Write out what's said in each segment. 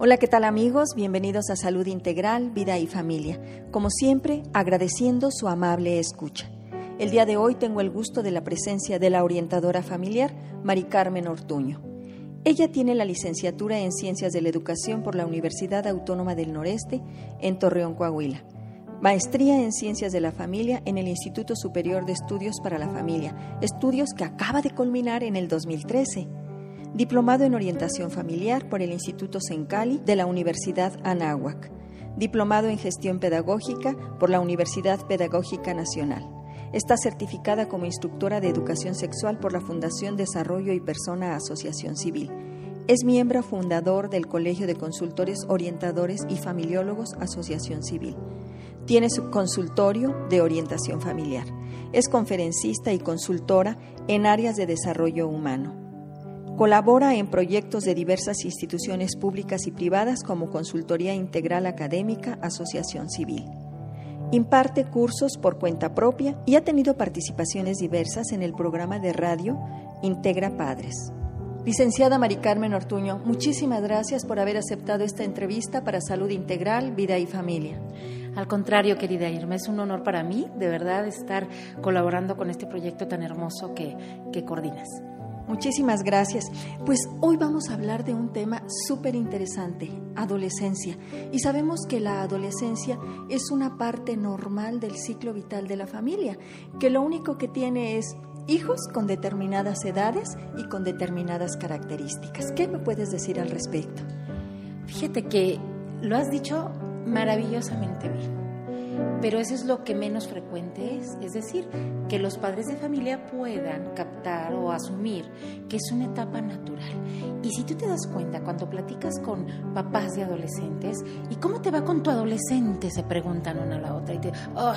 Hola, ¿qué tal amigos? Bienvenidos a Salud Integral, Vida y Familia. Como siempre, agradeciendo su amable escucha. El día de hoy tengo el gusto de la presencia de la orientadora familiar, Mari Carmen Ortuño. Ella tiene la licenciatura en Ciencias de la Educación por la Universidad Autónoma del Noreste en Torreón, Coahuila. Maestría en Ciencias de la Familia en el Instituto Superior de Estudios para la Familia, estudios que acaba de culminar en el 2013 diplomado en orientación familiar por el Instituto Sencali de la Universidad Anáhuac, diplomado en gestión pedagógica por la Universidad Pedagógica Nacional. Está certificada como instructora de educación sexual por la Fundación Desarrollo y Persona Asociación Civil. Es miembro fundador del Colegio de Consultores Orientadores y Familiólogos Asociación Civil. Tiene su consultorio de orientación familiar. Es conferencista y consultora en áreas de desarrollo humano. Colabora en proyectos de diversas instituciones públicas y privadas como Consultoría Integral Académica, Asociación Civil. Imparte cursos por cuenta propia y ha tenido participaciones diversas en el programa de radio Integra Padres. Licenciada Mari Carmen Ortuño, muchísimas gracias por haber aceptado esta entrevista para Salud Integral, Vida y Familia. Al contrario, querida Irma, es un honor para mí, de verdad, estar colaborando con este proyecto tan hermoso que, que coordinas. Muchísimas gracias. Pues hoy vamos a hablar de un tema súper interesante, adolescencia. Y sabemos que la adolescencia es una parte normal del ciclo vital de la familia, que lo único que tiene es hijos con determinadas edades y con determinadas características. ¿Qué me puedes decir al respecto? Fíjate que lo has dicho maravillosamente bien pero eso es lo que menos frecuente es, es decir, que los padres de familia puedan o asumir que es una etapa natural. Y si tú te das cuenta cuando platicas con papás de adolescentes, ¿y cómo te va con tu adolescente? Se preguntan una a la otra y te, ¡oh!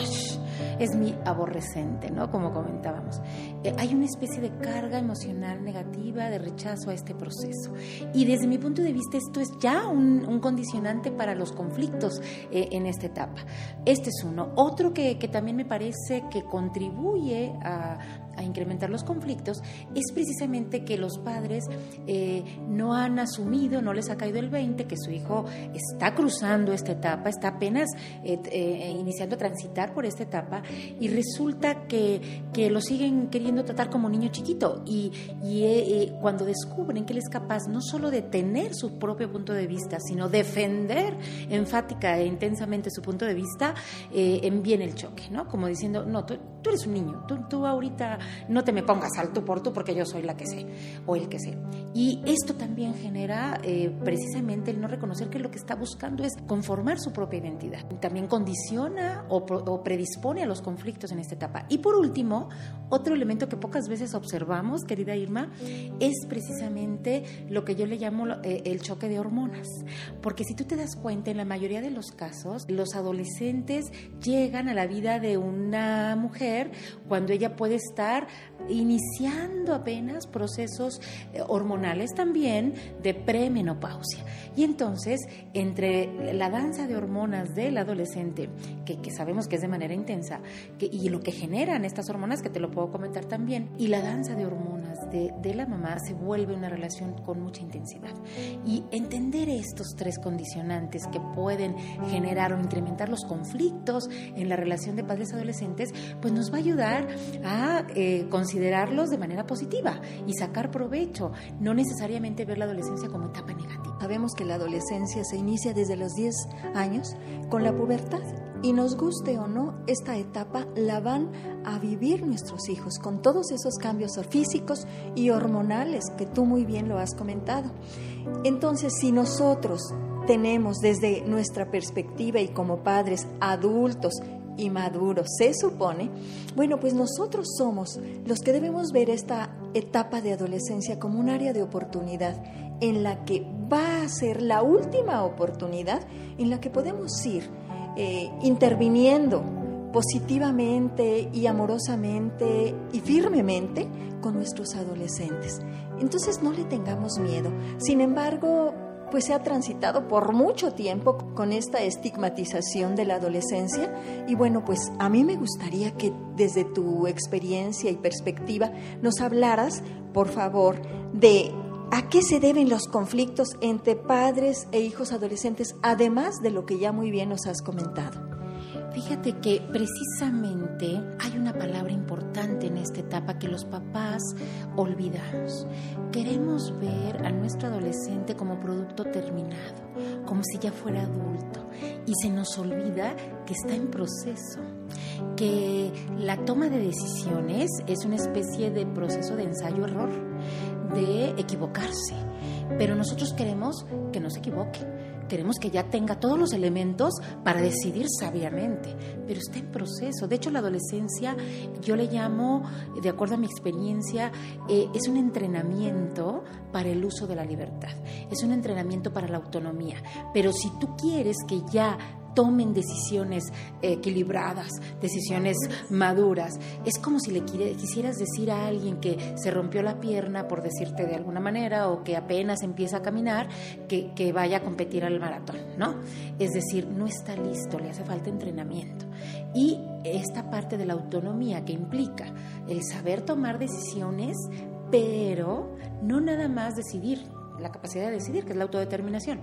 Es mi aborrecente, ¿no? Como comentábamos. Eh, hay una especie de carga emocional negativa, de rechazo a este proceso. Y desde mi punto de vista, esto es ya un, un condicionante para los conflictos eh, en esta etapa. Este es uno. Otro que, que también me parece que contribuye a, a incrementar los conflictos es precisamente que los padres eh, no han asumido, no les ha caído el 20, que su hijo está cruzando esta etapa, está apenas eh, eh, iniciando a transitar por esta etapa y resulta que, que, lo siguen queriendo tratar como niño chiquito y, y cuando descubren que él es capaz no solo de tener su propio punto de vista, sino defender enfática e intensamente su punto de vista, viene el choque, ¿no? Como diciendo, no, tú, tú eres un niño, tú, tú ahorita no te me pongas al tú por tú porque yo soy la que sé o el que sé. Y esto también genera eh, precisamente el no reconocer que lo que está buscando es conformar su propia identidad. También condiciona o, predispone a los conflictos en esta etapa. Y por último, otro elemento que pocas veces observamos, querida Irma, es precisamente lo que yo le llamo eh, el choque de hormonas. Porque si tú te das cuenta, en la mayoría de los casos, los adolescentes llegan a la vida de una mujer cuando ella puede estar iniciando apenas procesos eh, hormonales también de premenopausia. Y entonces, entre la danza de hormonas del adolescente, que, sabemos que es de manera intensa, y lo que generan estas hormonas, que te lo puedo comentar también, y la danza de hormonas de, la mamá, se vuelve una relación con mucha intensidad. Y entender estos tres condicionantes que pueden generar o incrementar los conflictos en la relación de padres adolescentes, pues nos va a ayudar a eh, considerarlos de manera positiva y sacar provecho, no necesariamente ver la adolescencia como etapa negativa. Sabemos que la adolescencia se inicia desde los 10 años con la pubertad y nos guste o no, esta etapa la van a vivir nuestros hijos con todos esos cambios físicos y hormonales que tú muy bien lo has comentado. Entonces, si nosotros tenemos desde nuestra perspectiva y como padres adultos y maduro, se supone, bueno, pues nosotros somos los que debemos ver esta etapa de adolescencia como un área de oportunidad en la que va a ser la última oportunidad en la que podemos ir eh, interviniendo positivamente y amorosamente y firmemente con nuestros adolescentes. Entonces no le tengamos miedo. Sin embargo, pues se ha transitado por mucho tiempo con esta estigmatización de la adolescencia y bueno, pues a mí me gustaría que desde tu experiencia y perspectiva nos hablaras, por favor, de ¿A qué se deben los conflictos entre padres e hijos adolescentes, además de lo que ya muy bien nos has comentado? Fíjate que precisamente hay una palabra importante en esta etapa que los papás olvidamos. Queremos ver a nuestro adolescente como producto terminado, como si ya fuera adulto, y se nos olvida que está en proceso, que la toma de decisiones es una especie de proceso de ensayo-error, de equivocarse, pero nosotros queremos que no se equivoque queremos que ya tenga todos los elementos para decidir sabiamente, pero está en proceso. De hecho, la adolescencia, yo le llamo, de acuerdo a mi experiencia, eh, es un entrenamiento para el uso de la libertad, es un entrenamiento para la autonomía. Pero si tú quieres que ya tomen decisiones equilibradas, decisiones maduras. Es como si le quisieras decir a alguien que se rompió la pierna, por decirte de alguna manera, o que apenas empieza a caminar, que, que vaya a competir al maratón, ¿no? Es decir, no está listo, le hace falta entrenamiento. Y esta parte de la autonomía que implica el saber tomar decisiones, pero no nada más decidir, la capacidad de decidir, que es la autodeterminación,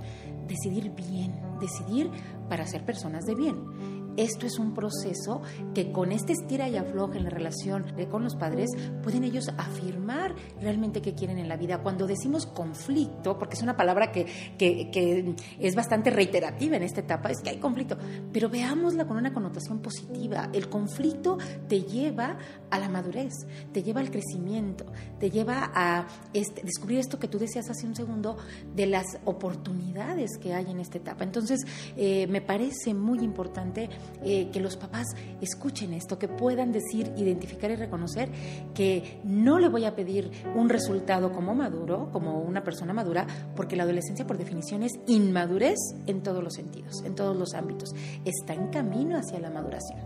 decidir bien, decidir para ser personas de bien esto es un proceso que con este estira y afloja en la relación con los padres pueden ellos afirmar realmente qué quieren en la vida. Cuando decimos conflicto, porque es una palabra que, que, es bastante reiterativa en esta etapa, es que hay conflicto, pero veámosla con una connotación positiva. El conflicto te lleva a la madurez, te lleva al crecimiento, te lleva a este, descubrir esto que tú decías hace un segundo de las oportunidades que hay en esta etapa. Entonces, eh, me parece muy importante eh, que los papás escuchen esto, que puedan decir, identificar y reconocer que no le voy a pedir un resultado como maduro, como una persona madura, porque la adolescencia por definición es inmadurez en todos los sentidos, en todos los ámbitos. Está en camino hacia la maduración.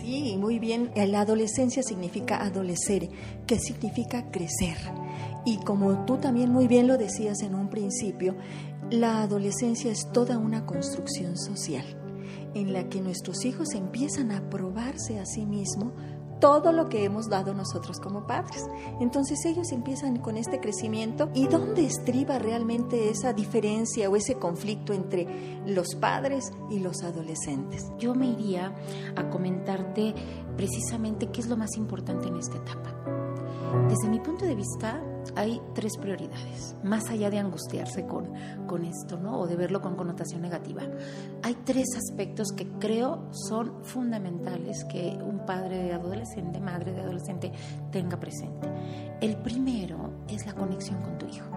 Sí, muy bien. La adolescencia significa adolecer, que significa crecer. Y como tú también muy bien lo decías en un principio, la adolescencia es toda una construcción social en la que nuestros hijos empiezan a probarse a sí mismos todo lo que hemos dado nosotros como padres. Entonces ellos empiezan con este crecimiento y dónde estriba realmente esa diferencia o ese conflicto entre los padres y los adolescentes. Yo me iría a comentarte precisamente qué es lo más importante en esta etapa. Desde mi punto de vista, hay tres prioridades, más allá de angustiarse con, con esto, ¿no? O de verlo con connotación negativa. Hay tres aspectos que creo son fundamentales que un padre de adolescente, madre de adolescente, tenga presente. El primero es la conexión con tu hijo.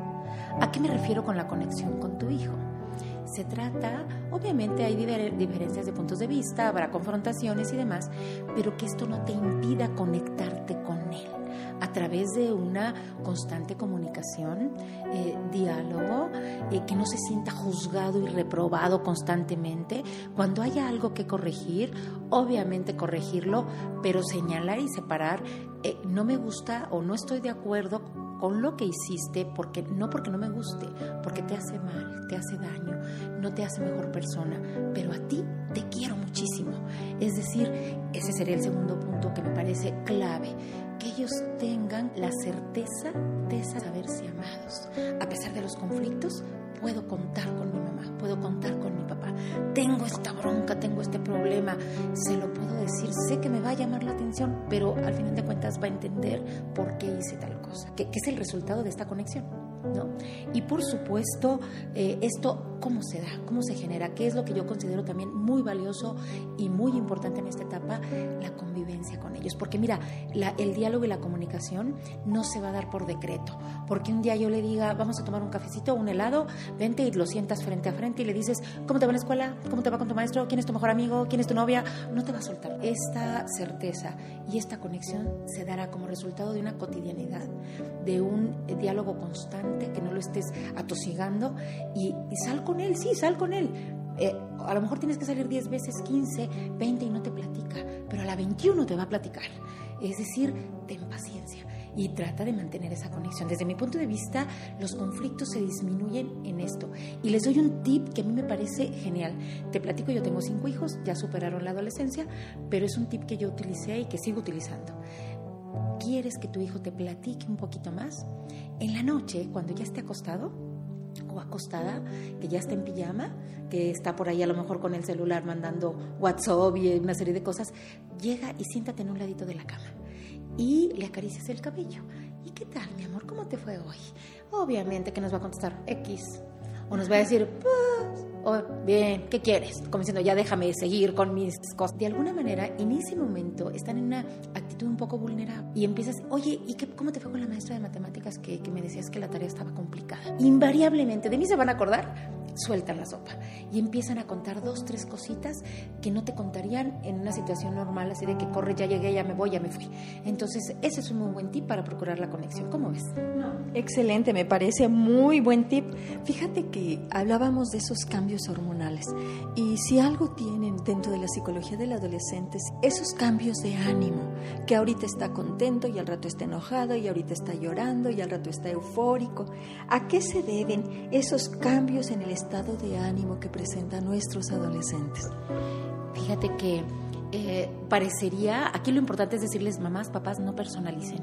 ¿A qué me refiero con la conexión con tu hijo? Se trata, obviamente hay diferencias de puntos de vista, habrá confrontaciones y demás, pero que esto no te impida conectarte con él a través de una constante comunicación, eh, diálogo, eh, que no se sienta juzgado y reprobado constantemente. Cuando haya algo que corregir, obviamente corregirlo, pero señalar y separar, eh, no me gusta o no estoy de acuerdo con lo que hiciste, porque no porque no me guste, porque te hace mal, te hace daño, no te hace mejor persona, pero a ti te quiero muchísimo. Es decir, ese sería el segundo punto que me parece clave, que ellos tengan la certeza de saberse amados. A pesar de los conflictos, puedo contar con mi mamá, puedo contar con mi papá. Tengo esta bronca, tengo este problema, se lo puedo decir, sé que me va a llamar la atención, pero al final de cuentas va a entender por qué hice tal cosa, que, es el resultado de esta conexión. ¿No? Y por supuesto, eh, esto, ¿cómo se da? ¿Cómo se genera? ¿Qué es lo que yo considero también muy valioso y muy importante en esta etapa? La convivencia con ellos. Porque mira, el diálogo y la comunicación no se va a dar por decreto. Porque un día yo le diga, vamos a tomar un cafecito, un helado, vente y lo sientas frente a frente y le dices, ¿cómo te va en la escuela? ¿Cómo te va con tu maestro? ¿Quién es tu mejor amigo? ¿Quién es tu novia? No te va a soltar. Esta certeza y esta conexión se dará como resultado de una cotidianidad, de un diálogo constante, que no lo estés atosigando y, sal con él, sí, sal con él. Eh, a lo mejor tienes que salir 10 veces, 15, 20 y no te platica, pero a la 21 te va a platicar. Es decir, ten paciencia y trata de mantener esa conexión. Desde mi punto de vista, los conflictos se disminuyen en esto. Y les doy un tip que a mí me parece genial. Te platico, yo tengo cinco hijos, ya superaron la adolescencia, pero es un tip que yo utilicé y que sigo utilizando. quieres que tu hijo te platique un poquito más, en la noche, cuando ya esté acostado acostada, que ya está en pijama, que está por ahí a lo mejor con el celular mandando WhatsApp y una serie de cosas, llega y siéntate en un ladito de la cama y le acaricias el cabello. ¿Y qué tal, mi amor? ¿Cómo te fue hoy? Obviamente que nos va a contestar X. O nos va a decir, pues, oh, bien, ¿qué quieres? Como diciendo, ya déjame seguir con mis cosas. De alguna manera, en ese momento están en una actitud un poco vulnerable y empiezas, oye, ¿y qué, cómo te fue con la maestra de matemáticas que, que me decías que la tarea estaba complicada? Invariablemente, de mí se van a acordar, sueltan la sopa y empiezan a contar dos, tres cositas que no te contarían en una situación normal, así de que corre, ya llegué, ya me voy, ya me fui. Entonces, ese es un muy buen tip para procurar la conexión. ¿Cómo ves? Excelente, me parece muy buen tip. Fíjate que hablábamos de esos cambios hormonales y si algo tienen dentro de la psicología del adolescente, esos cambios de ánimo, que ahorita está contento y al rato está enojado y ahorita está llorando y al rato está eufórico. ¿A qué se deben esos cambios en el estado de ánimo que presentan nuestros adolescentes? Fíjate que eh, parecería, aquí lo importante es decirles, mamás, papás, no personalicen.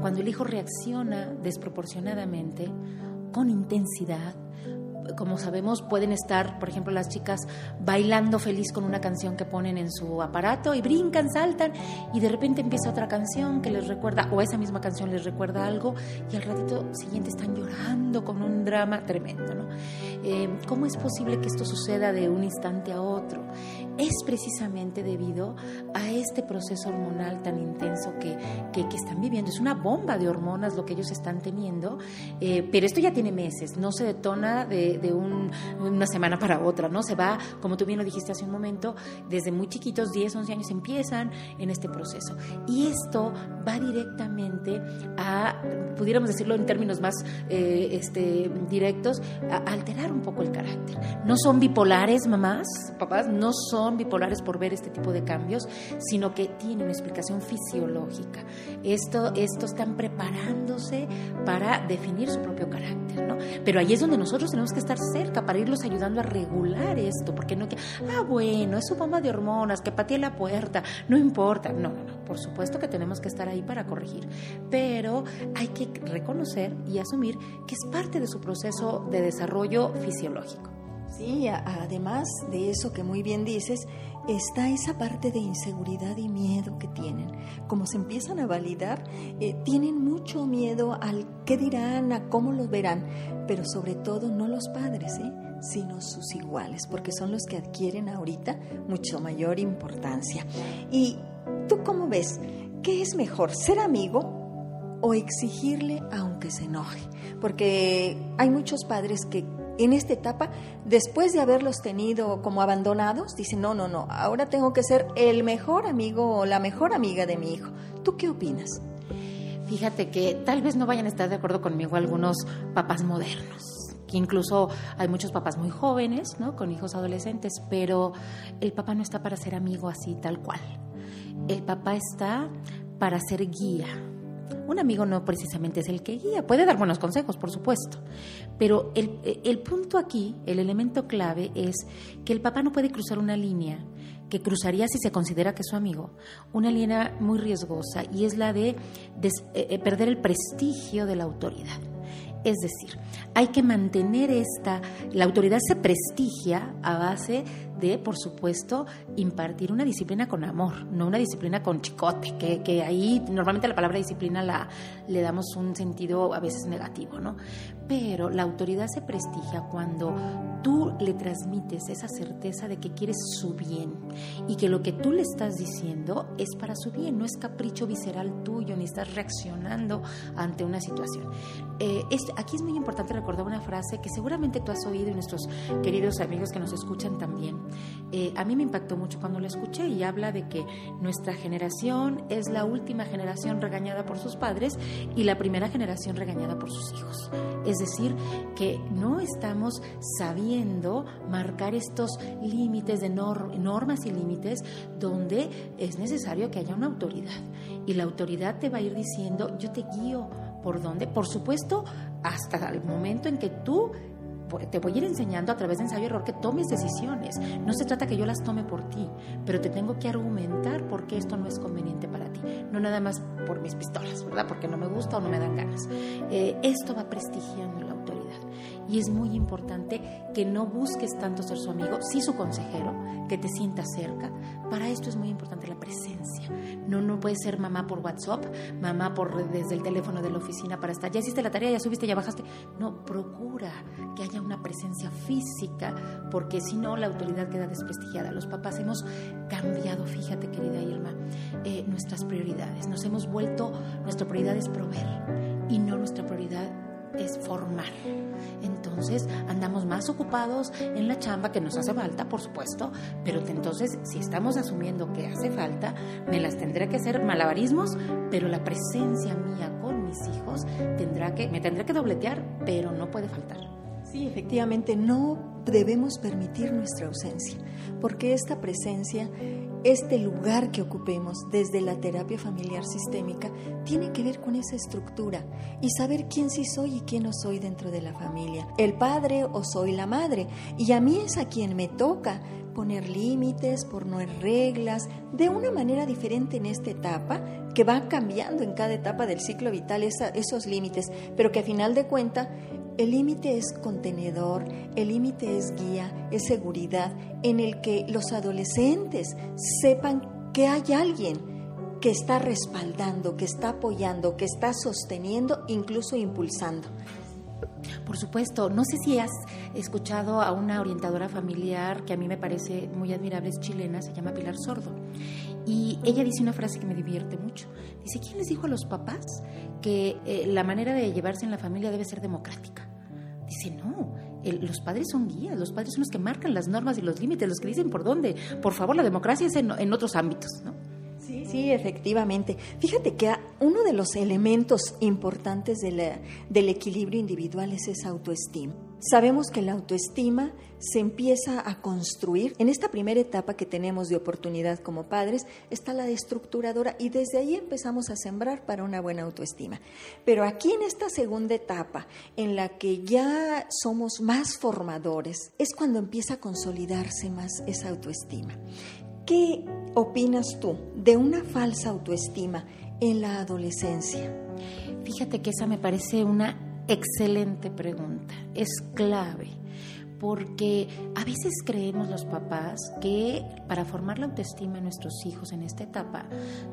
Cuando el hijo reacciona desproporcionadamente, con intensidad, como sabemos, pueden estar, por ejemplo, las chicas bailando feliz con una canción que ponen en su aparato y brincan, saltan y de repente empieza otra canción que les recuerda, o esa misma canción les recuerda algo y al ratito siguiente están llorando con un drama tremendo. ¿no? Eh, ¿Cómo es posible que esto suceda de un instante a otro? Es precisamente debido a este proceso hormonal tan intenso que, que, están viviendo. Es una bomba de hormonas lo que ellos están teniendo, eh, pero esto ya tiene meses, no se detona de de, una semana para otra, ¿no? Se va, como tú bien lo dijiste hace un momento, desde muy chiquitos, 10, 11 años, empiezan en este proceso. Y esto va directamente a, pudiéramos decirlo en términos más eh, este, directos, a alterar un poco el carácter. No son bipolares, mamás, papás, no son bipolares por ver este tipo de cambios, sino que tienen una explicación fisiológica. Esto, esto están preparándose para definir su propio carácter, ¿no? Pero ahí es donde nosotros tenemos que estar cerca para irlos ayudando a regular esto, porque no que, ah, bueno, es su bomba de hormonas, que patee la puerta, no importa. No, no, no, por supuesto que tenemos que estar ahí para corregir, pero hay que reconocer y asumir que es parte de su proceso de desarrollo fisiológico. Sí, además de eso que muy bien dices, está esa parte de inseguridad y miedo que tienen. Como se empiezan a validar, eh, tienen mucho miedo al qué dirán, a cómo los verán, pero sobre todo no los padres, ¿eh? sino sus iguales, porque son los que adquieren ahorita mucho mayor importancia. ¿Y tú cómo ves? ¿Qué es mejor, ser amigo o exigirle aunque se enoje? Porque hay muchos padres que en esta etapa, después de haberlos tenido como abandonados, dicen, no, no, no, ahora tengo que ser el mejor amigo o la mejor amiga de mi hijo. ¿Tú qué opinas? Fíjate que tal vez no vayan a estar de acuerdo conmigo algunos papás modernos que incluso hay muchos papás muy jóvenes, ¿no? Con hijos adolescentes, pero el papá no está para ser amigo así tal cual. El papá está para ser guía, un amigo no precisamente es el que guía, puede dar buenos consejos, por supuesto, pero el, punto aquí, el elemento clave es que el papá no puede cruzar una línea que cruzaría si se considera que es su amigo, una línea muy riesgosa y es la de, de eh, perder el prestigio de la autoridad. Es decir, hay que mantener esta, la autoridad se prestigia a base de, por supuesto, impartir una disciplina con amor, no una disciplina con chicote, que, que ahí normalmente la palabra disciplina la, le damos un sentido a veces negativo, ¿no? Pero la autoridad se prestigia cuando tú le transmites esa certeza de que quieres su bien y que lo que tú le estás diciendo es para su bien, no es capricho visceral tuyo, ni estás reaccionando ante una situación. Eh, aquí es muy importante recordar una frase que seguramente tú has oído y nuestros queridos amigos que nos escuchan también. Eh, a mí me impactó mucho cuando la escuché y habla de que nuestra generación es la última generación regañada por sus padres y la primera generación regañada por sus hijos. Es decir, que no estamos sabiendo marcar estos límites de normas y límites donde es necesario que haya una autoridad. Y la autoridad te va a ir diciendo, yo te guío por dónde. Por supuesto, hasta el momento en que tú te voy a ir enseñando a través de ensayo y error que tomes decisiones. No se trata que yo las tome por ti, pero te tengo que argumentar por qué esto no es conveniente para ti. No nada más por mis pistolas, ¿verdad? Porque no me gusta o no me dan ganas. Eh, esto va prestigiando. Y es muy importante que no busques tanto ser su amigo, sí su consejero, que te sienta cerca. Para esto es muy importante la presencia. No, no puede ser mamá por WhatsApp, mamá por desde el teléfono de la oficina para estar. Ya hiciste la tarea, ya subiste, ya bajaste. No, procura que haya una presencia física, porque si no la autoridad queda desprestigiada. Los papás hemos cambiado, fíjate querida Irma, eh, nuestras prioridades. Nos hemos vuelto, nuestra prioridad es proveer y no nuestra prioridad es formar. Entonces andamos más ocupados en la chamba que nos hace falta, por supuesto, pero entonces si estamos asumiendo que hace falta, me las tendré que hacer malabarismos, pero la presencia mía con mis hijos tendrá que, me tendré que dobletear, pero no puede faltar. Sí, efectivamente, no debemos permitir nuestra ausencia, porque esta presencia este lugar que ocupemos desde la terapia familiar sistémica tiene que ver con esa estructura y saber quién sí soy y quién no soy dentro de la familia. El padre o soy la madre. Y a mí es a quien me toca poner límites, poner reglas, de una manera diferente en esta etapa, que va cambiando en cada etapa del ciclo vital esos límites, pero que a final de cuentas el límite es contenedor, el límite es guía, es seguridad, en el que los adolescentes sepan que hay alguien que está respaldando, que está apoyando, que está sosteniendo, incluso impulsando. Por supuesto, no sé si has escuchado a una orientadora familiar que a mí me parece muy admirable, es chilena, se llama Pilar Sordo. Y ella dice una frase que me divierte mucho. Dice, ¿quién les dijo a los papás que eh, la manera de llevarse en la familia debe ser democrática? Dice, no, los padres son guías, los padres son los que marcan las normas y los límites, los que dicen por dónde. Por favor, la democracia es en, otros ámbitos, ¿no? Sí, sí, efectivamente. Fíjate que uno de los elementos importantes del equilibrio individual es esa autoestima. Sabemos que la autoestima se empieza a construir. En esta primera etapa que tenemos de oportunidad como padres está la estructuradora y desde ahí empezamos a sembrar para una buena autoestima. Pero aquí en esta segunda etapa, en la que ya somos más formadores, es cuando empieza a consolidarse más esa autoestima. ¿Qué opinas tú de una falsa autoestima en la adolescencia? Fíjate que esa me parece una Excelente pregunta, es clave porque a veces creemos los papás que para formar la autoestima en nuestros hijos en esta etapa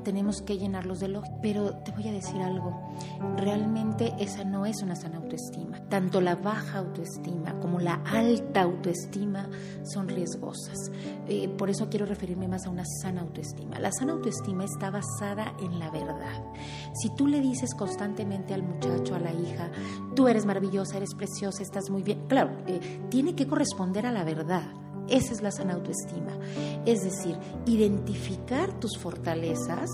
tenemos que llenarlos de lógica. Pero te voy a decir algo, realmente esa no es una sana autoestima. Tanto la baja autoestima como la alta autoestima son riesgosas. Eh, por eso quiero referirme más a una sana autoestima. La sana autoestima está basada en la verdad. Si tú le dices constantemente al muchacho, a la hija, tú eres maravillosa, eres preciosa, estás muy bien, claro, eh, tiene que corresponder a la verdad. Esa es la sana autoestima. Es decir, identificar tus fortalezas,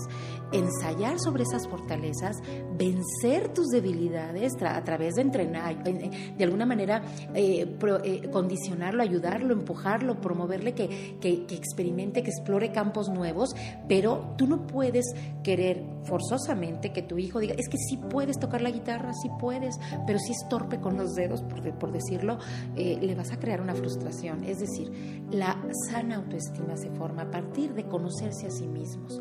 ensayar sobre esas fortalezas, vencer tus debilidades a través de entrenar, de alguna manera eh, eh, condicionarlo, ayudarlo, empujarlo, promoverle que, que, que experimente, que explore campos nuevos, pero tú no puedes querer forzosamente que tu hijo diga, es que sí puedes tocar la guitarra, sí puedes, pero si es torpe con los dedos, por, decirlo, eh, le vas a crear una frustración. Es decir, la sana autoestima se forma a partir de conocerse a sí mismos.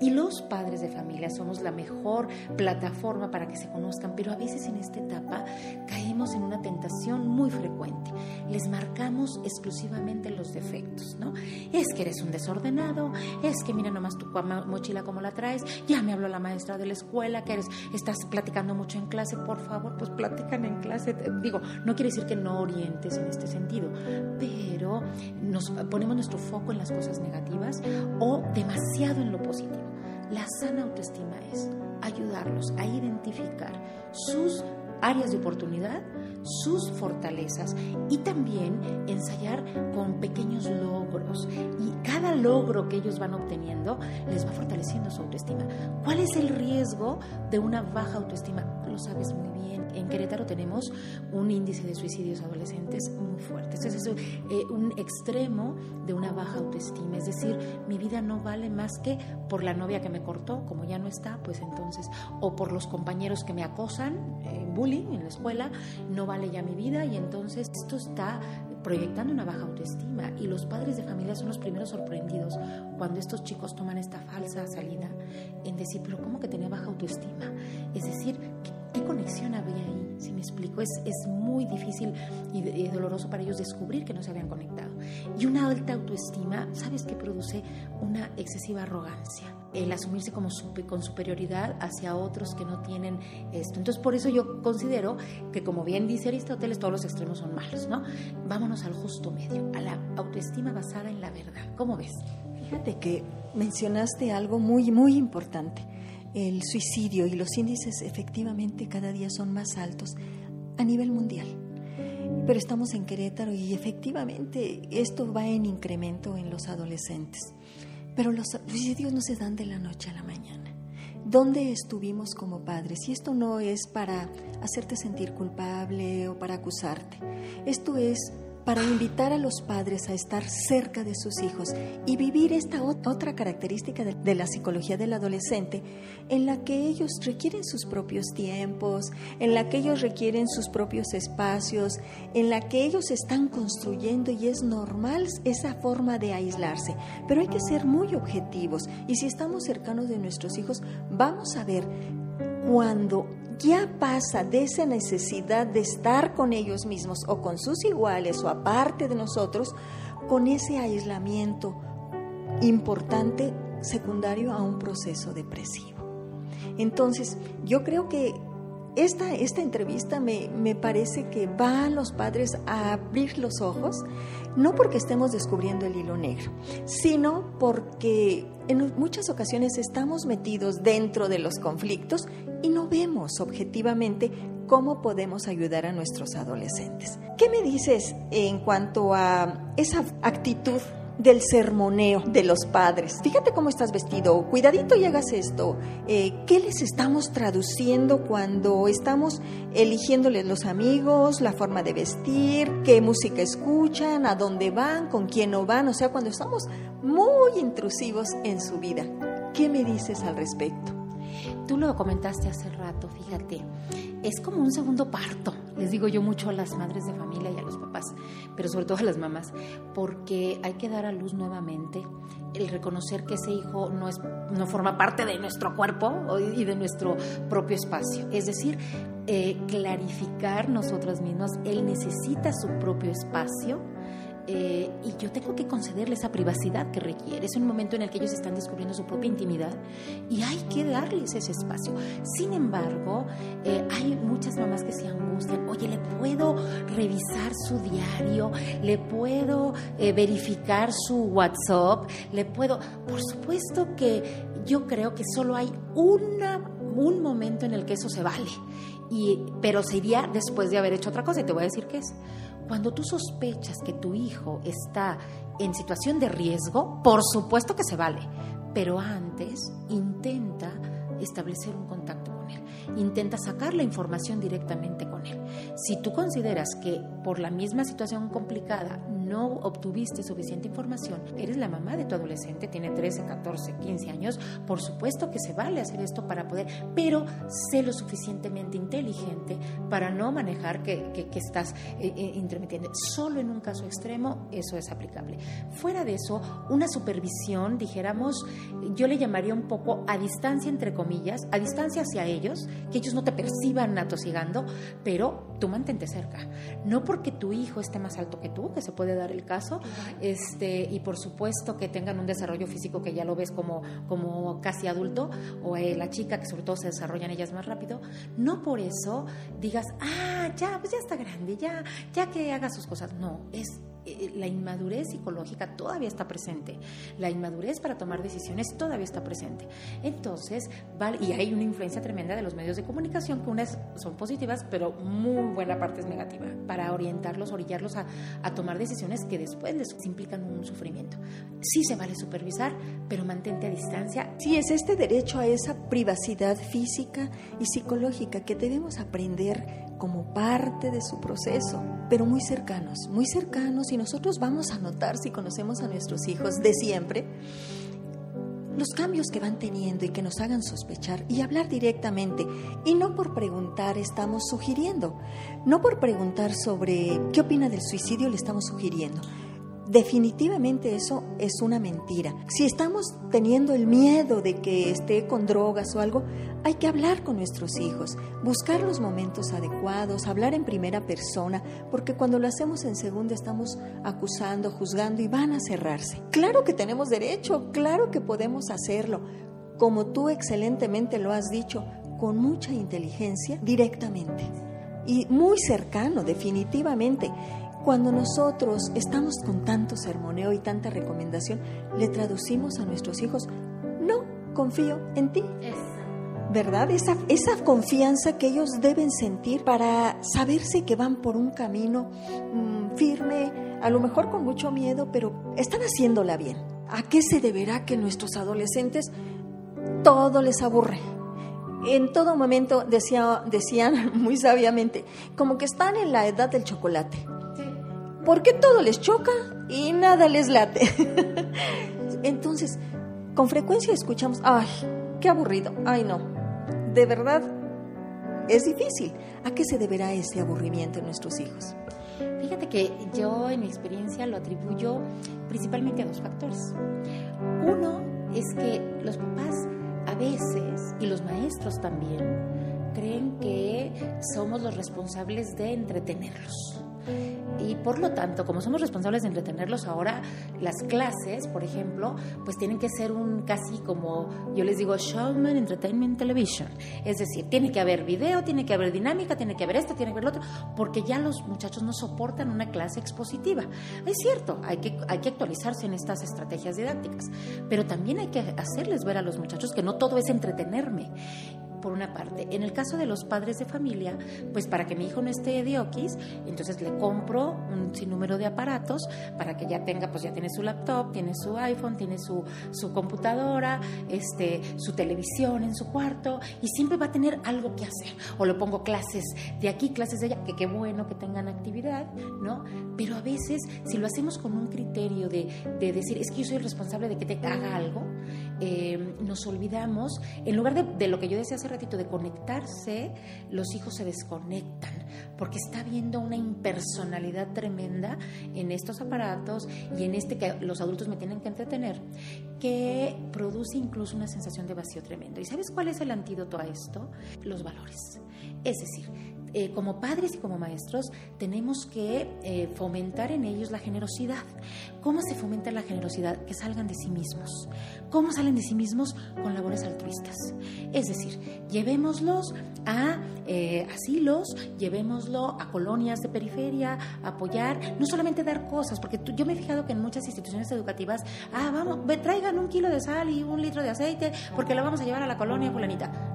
Y los padres de familia somos la mejor plataforma para que se conozcan, pero a veces en esta etapa caemos en una tentación muy frecuente. Les marcamos exclusivamente los defectos, ¿no? Es que eres un desordenado, es que mira nomás tu mochila como la traes, ya me habló la maestra de la escuela, que eres, estás platicando mucho en clase, por favor, pues platican en clase. Digo, no quiere decir que no orientes en este sentido, pero nos ponemos nuestro foco en las cosas negativas o demasiado en lo positivo. La sana autoestima es ayudarlos a identificar sus áreas de oportunidad, sus fortalezas y también ensayar con pequeños logros. Y cada logro que ellos van obteniendo les va fortaleciendo su autoestima. ¿Cuál es el riesgo de una baja autoestima? Lo sabes muy bien. En Querétaro tenemos un índice de suicidios adolescentes muy fuerte. Este es eh, un extremo de una baja autoestima. Es decir, mi vida no vale más que por la novia que me cortó, como ya no está, pues entonces, o por los compañeros que me acosan, eh, bullying en la escuela, no vale ya mi vida y entonces esto está proyectando una baja autoestima y los padres de familia son los primeros sorprendidos cuando estos chicos toman esta falsa salida en decir, pero ¿cómo que tenía baja autoestima? Es decir, ¿qué, conexión había ahí? Si me explico, es, es muy difícil y, doloroso para ellos descubrir que no se habían conectado. Y una alta autoestima, ¿sabes qué produce? Una excesiva arrogancia el asumirse como con superioridad hacia otros que no tienen esto. Entonces, por eso yo considero que, como bien dice Aristóteles, todos los extremos son malos, ¿no? Vámonos al justo medio, a la autoestima basada en la verdad. ¿Cómo ves? Fíjate que mencionaste algo muy, muy importante. El suicidio y los índices efectivamente cada día son más altos a nivel mundial. Pero estamos en Querétaro y efectivamente esto va en incremento en los adolescentes. Pero los suicidios no se dan de la noche a la mañana. ¿Dónde estuvimos como padres? Y esto no es para hacerte sentir culpable o para acusarte. Esto es para invitar a los padres a estar cerca de sus hijos y vivir esta otra característica de, la psicología del adolescente en la que ellos requieren sus propios tiempos, en la que ellos requieren sus propios espacios, en la que ellos están construyendo y es normal esa forma de aislarse. Pero hay que ser muy objetivos y si estamos cercanos de nuestros hijos, vamos a ver cuando ya pasa de esa necesidad de estar con ellos mismos o con sus iguales o aparte de nosotros, con ese aislamiento importante secundario a un proceso depresivo. Entonces, yo creo que esta, esta entrevista me, me, parece que va a los padres a abrir los ojos, no porque estemos descubriendo el hilo negro, sino porque en muchas ocasiones estamos metidos dentro de los conflictos y no vemos objetivamente cómo podemos ayudar a nuestros adolescentes. ¿Qué me dices en cuanto a esa actitud del sermoneo de los padres. Fíjate cómo estás vestido, cuidadito y hagas esto. Eh, ¿Qué les estamos traduciendo cuando estamos eligiéndoles los amigos, la forma de vestir, qué música escuchan, a dónde van, con quién no van? O sea, cuando estamos muy intrusivos en su vida. ¿Qué me dices al respecto? Tú lo comentaste hace rato, fíjate, es como un segundo parto, les digo yo mucho a las madres de familia y a los papás, pero sobre todo a las mamás, porque hay que dar a luz nuevamente el reconocer que ese hijo no, es, no forma parte de nuestro cuerpo y de nuestro propio espacio. Es decir, eh, clarificar nosotras mismas, él necesita su propio espacio eh, y yo tengo que concederle esa privacidad que requiere. Es un momento en el que ellos están descubriendo su propia intimidad y hay que darles ese espacio. Sin embargo, eh, hay muchas mamás que se angustian. Oye, ¿le puedo revisar su diario? ¿Le puedo eh, verificar su WhatsApp? ¿Le puedo...? Por supuesto que yo creo que solo hay una, un momento en el que eso se vale. Y, pero sería después de haber hecho otra cosa y te voy a decir qué es cuando tú sospechas que tu hijo está en situación de riesgo, por supuesto que se vale, pero antes intenta establecer un contacto con él. Intenta sacar la información directamente con él. Si tú consideras que por la misma situación complicada no obtuviste suficiente información, eres la mamá de tu adolescente, tiene 13, 14, 15 años, por supuesto que se vale hacer esto para poder, pero sé lo suficientemente inteligente para no manejar que, que, estás eh, eh, intermitiendo. Solo en un caso extremo eso es aplicable. Fuera de eso, una supervisión, dijéramos, yo le llamaría un poco a distancia, entre comillas, a distancia hacia ellos, que ellos no te perciban atosigando, pero tú mantente cerca. No porque tu hijo esté más alto que tú, que se puede dar el caso, este, y por supuesto que tengan un desarrollo físico que ya lo ves como, como casi adulto, o eh, la chica que sobre todo se desarrollan ellas más rápido, no por eso digas, ah, ya, pues ya está grande, ya, ya que haga sus cosas. No, es la inmadurez psicológica todavía está presente, la inmadurez para tomar decisiones todavía está presente. Entonces, vale, y hay una influencia tremenda de los medios de comunicación, que unas son positivas, pero muy buena parte es negativa, para orientarlos, orillarlos a, a tomar decisiones que después les implican un sufrimiento. Sí se vale supervisar, pero mantente a distancia. Sí, es este derecho a esa privacidad física y psicológica que debemos aprender como parte de su proceso, pero muy cercanos, muy cercanos y nosotros vamos a notar si conocemos a nuestros hijos de siempre los cambios que van teniendo y que nos hagan sospechar y hablar directamente. Y no por preguntar estamos sugiriendo, no por preguntar sobre qué opina del suicidio le estamos sugiriendo. Definitivamente eso es una mentira. Si estamos teniendo el miedo de que esté con drogas o algo, hay que hablar con nuestros hijos, buscar los momentos adecuados, hablar en primera persona, porque cuando lo hacemos en segunda estamos acusando, juzgando y van a cerrarse. Claro que tenemos derecho, claro que podemos hacerlo, como tú excelentemente lo has dicho, con mucha inteligencia, directamente. Y muy cercano, definitivamente. Cuando nosotros estamos con tanto sermoneo y tanta recomendación, le traducimos a nuestros hijos, no, confío en ti. ¿Verdad? Esa, esa confianza que ellos deben sentir para saberse que van por un camino mm, firme, a lo mejor con mucho miedo, pero están haciéndola bien. ¿A qué se deberá que nuestros adolescentes todo les aburre? en todo momento decía, decían muy sabiamente, como que están en la edad del chocolate porque todo les choca y nada les late. Entonces, con frecuencia escuchamos, ay, qué aburrido, ay no, de verdad es difícil. ¿A qué se deberá ese aburrimiento en nuestros hijos? Fíjate que yo en mi experiencia lo atribuyo principalmente a dos factores. Uno es que los papás a veces, y los maestros también, creen que somos los responsables de entretenerlos y por lo tanto, como somos responsables de entretenerlos ahora, las clases, por ejemplo, pues tienen que ser un casi como, yo les digo, showman entertainment television. Es decir, tiene que haber video, tiene que haber dinámica, tiene que haber esto, tiene que haber lo otro, porque ya los muchachos no soportan una clase expositiva. Es cierto, hay que, hay que actualizarse en estas estrategias didácticas, pero también hay que hacerles ver a los muchachos que no todo es entretenerme por una parte. En el caso de los padres de familia, pues para que mi hijo no esté de entonces le compro un sinnúmero de aparatos para que ya tenga, pues ya tiene su laptop, tiene su iPhone, tiene su, su computadora, este, su televisión en su cuarto y siempre va a tener algo que hacer. O le pongo clases de aquí, clases de allá, que qué bueno que tengan actividad, ¿no? Pero a veces, si lo hacemos con un criterio de, de decir, es que yo soy el responsable de que te haga algo, eh, nos olvidamos, en lugar de, de lo que yo decía hace ratito, de conectarse, los hijos se desconectan, porque está habiendo una impersonalidad tremenda en estos aparatos y en este que los adultos me tienen que entretener, que produce incluso una sensación de vacío tremendo. ¿Y sabes cuál es el antídoto a esto? Los valores. Es decir, eh, como padres y como maestros tenemos que eh, fomentar en ellos la generosidad. ¿Cómo se fomenta la generosidad? Que salgan de sí mismos. ¿Cómo salen de sí mismos? Con labores altruistas. Es decir, llevémoslos a eh, asilos, llevémoslo a colonias de periferia, apoyar, no solamente dar cosas, porque yo me he fijado que en muchas instituciones educativas, ah, vamos, traigan un kilo de sal y un litro de aceite porque lo vamos a llevar a la colonia fulanita.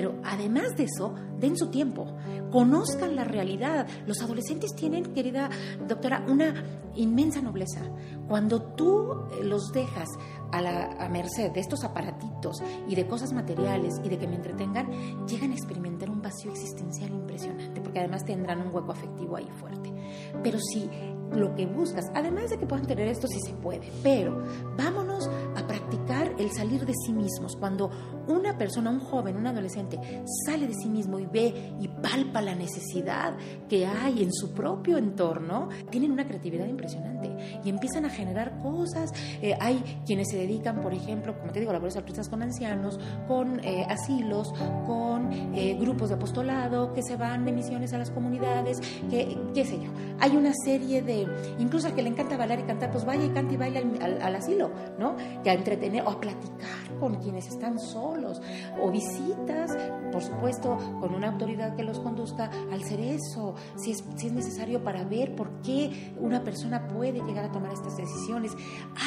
Sí, pero además de eso, den su tiempo, conozcan la realidad. Los adolescentes tienen, querida doctora, una inmensa nobleza. Cuando tú eh, los dejas a, la, merced de estos aparatitos y de cosas materiales y de que me entretengan, llegan a experimentar un vacío existencial impresionante, porque además tendrán un hueco afectivo ahí fuerte. Pero si lo que buscas, además de que puedan tener esto si se puede, pero vámonos a practicar el salir de sí mismos. Cuando una persona, un joven, un adolescente sale de sí mismo y ve y palpa la necesidad que hay en su propio entorno, tienen una creatividad impresionante y empiezan a generar cosas. Eh, hay quienes se dedican, por ejemplo, como te digo, labores altruistas con ancianos, con eh, asilos, con eh, grupos de apostolado que se van de misiones a las comunidades, que, qué sé yo. Hay una serie de incluso al que le encanta bailar y cantar, pues vaya y cante y baile al, asilo, ¿no? Que a entretener o a platicar con quienes están solos, o visitas, por supuesto, con una autoridad que los conduzca al cerezo, si es, si es necesario para ver por qué una persona puede llegar a tomar estas decisiones,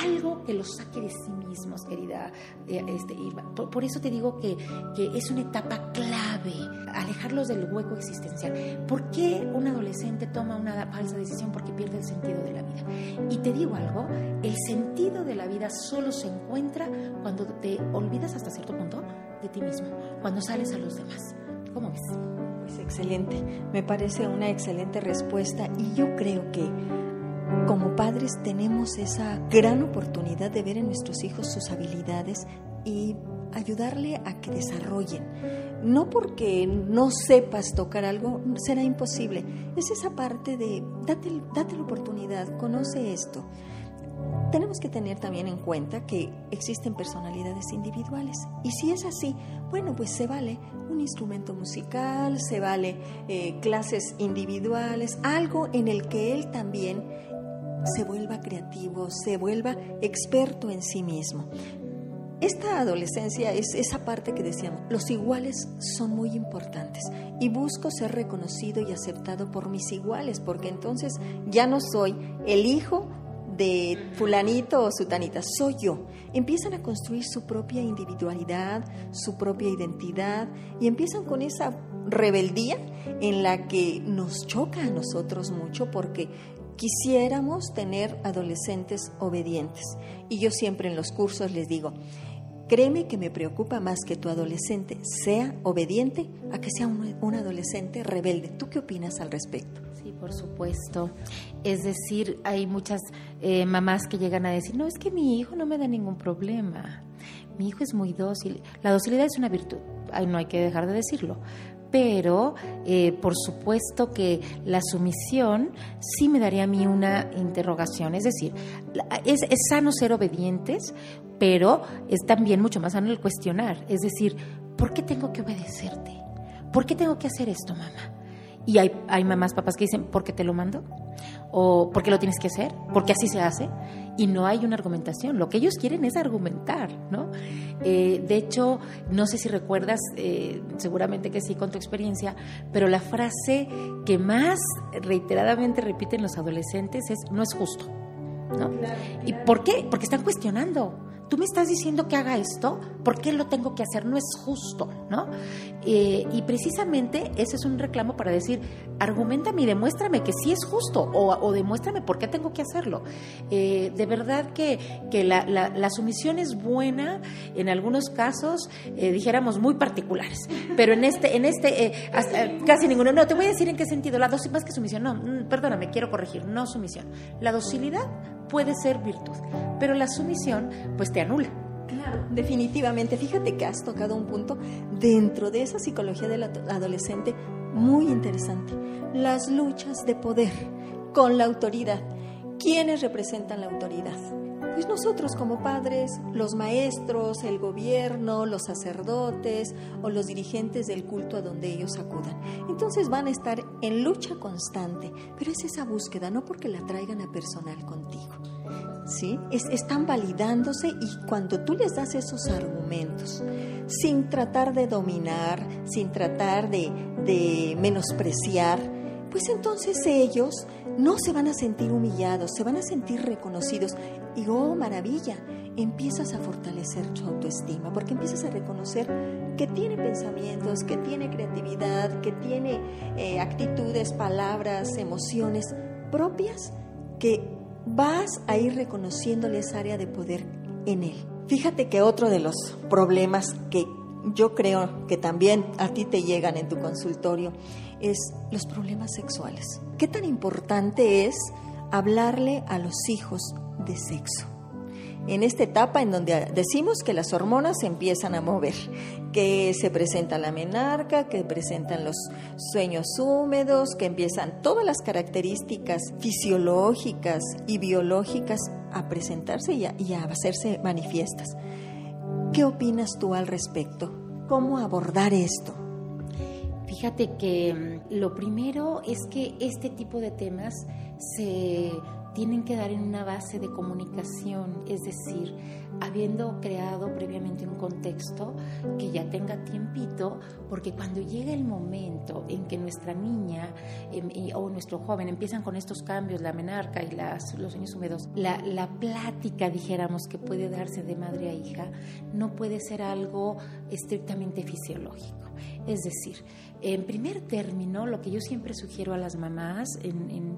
algo que los saque de sí mismos, querida eh, este, Irma. Por, eso te digo que, que es una etapa clave, alejarlos del hueco existencial. ¿Por qué un adolescente toma una falsa decisión? Porque pierde el sentido de la vida. Y te digo algo, el sentido de la vida solo se encuentra cuando te olvidas hasta cierto punto de ti mismo, cuando sales a los demás. ¿Cómo ves? Pues excelente, me parece una excelente respuesta y yo creo que como padres tenemos esa gran oportunidad de ver en nuestros hijos sus habilidades y ayudarle a que desarrollen. No porque no sepas tocar algo será imposible. Es esa parte de date, date la oportunidad, conoce esto. Tenemos que tener también en cuenta que existen personalidades individuales. Y si es así, bueno, pues se vale un instrumento musical, se vale eh, clases individuales, algo en el que él también se vuelva creativo, se vuelva experto en sí mismo. Esta adolescencia es esa parte que decíamos, los iguales son muy importantes y busco ser reconocido y aceptado por mis iguales, porque entonces ya no soy el hijo de fulanito o sutanita, soy yo. Empiezan a construir su propia individualidad, su propia identidad y empiezan con esa rebeldía en la que nos choca a nosotros mucho porque quisiéramos tener adolescentes obedientes. Y yo siempre en los cursos les digo, créeme que me preocupa más que tu adolescente sea obediente a que sea un, adolescente rebelde. ¿Tú qué opinas al respecto? Sí, por supuesto. Es decir, hay muchas eh, mamás que llegan a decir, no, es que mi hijo no me da ningún problema. Mi hijo es muy dócil. La docilidad es una virtud, no hay que dejar de decirlo pero eh, por supuesto que la sumisión sí me daría a mí una interrogación. Es decir, es, sano ser obedientes, pero es también mucho más sano el cuestionar. Es decir, ¿por qué tengo que obedecerte? ¿Por qué tengo que hacer esto, mamá? Y hay, hay mamás, papás que dicen, ¿por qué te lo mando? ¿O por qué lo tienes que hacer? ¿Porque así se hace? Y no hay una argumentación. Lo que ellos quieren es argumentar, ¿no? Eh, de hecho, no sé si recuerdas, eh, seguramente que sí con tu experiencia, pero la frase que más reiteradamente repiten los adolescentes es, no es justo, ¿no? ¿Y por qué? Porque están cuestionando tú me estás diciendo que haga esto, ¿por qué lo tengo que hacer? No es justo, ¿no? Eh, y precisamente ese es un reclamo para decir, argumentame y demuéstrame que sí es justo o, demuéstrame por qué tengo que hacerlo. Eh, de verdad que, la, sumisión es buena en algunos casos, eh, dijéramos, muy particulares, pero en este, en este casi ninguno. No, te voy a decir en qué sentido. La docilidad, más que sumisión, no, mm, perdóname, quiero corregir, no sumisión. La docilidad puede ser virtud, pero la sumisión pues te anula. Claro, definitivamente. Fíjate que has tocado un punto dentro de esa psicología del adolescente muy interesante. Las luchas de poder con la autoridad. ¿Quiénes representan la autoridad? Pues nosotros como padres, los maestros, el gobierno, los sacerdotes o los dirigentes del culto a donde ellos acudan. Entonces van a estar en lucha constante, pero es esa búsqueda, no porque la traigan a personal contigo. ¿Sí? están validándose y cuando tú les das esos argumentos, sin tratar de dominar, sin tratar de, de menospreciar, pues entonces ellos no se van a sentir humillados, se van a sentir reconocidos. Y oh, maravilla, empiezas a fortalecer tu autoestima, porque empiezas a reconocer que tiene pensamientos, que tiene creatividad, que tiene eh, actitudes, palabras, emociones propias que vas a ir reconociéndole esa área de poder en él. Fíjate que otro de los problemas que yo creo que también a ti te llegan en tu consultorio es los problemas sexuales. ¿Qué tan importante es hablarle a los hijos de sexo? En esta etapa en donde decimos que las hormonas se empiezan a mover, que se presenta la menarca, que presentan los sueños húmedos, que empiezan todas las características fisiológicas y biológicas a presentarse y a, y a hacerse manifiestas. ¿Qué opinas tú al respecto? ¿Cómo abordar esto? Fíjate que mm, lo primero es que este tipo de temas se tienen que dar en una base de comunicación, es decir, habiendo creado previamente un contexto que ya tenga tiempito, porque cuando llega el momento en que nuestra niña em, o nuestro joven empiezan con estos cambios, la menarca y las, los sueños húmedos, la, la plática, dijéramos, que puede darse de madre a hija, no puede ser algo estrictamente fisiológico. Es decir, en primer término, lo que yo siempre sugiero a las mamás, en,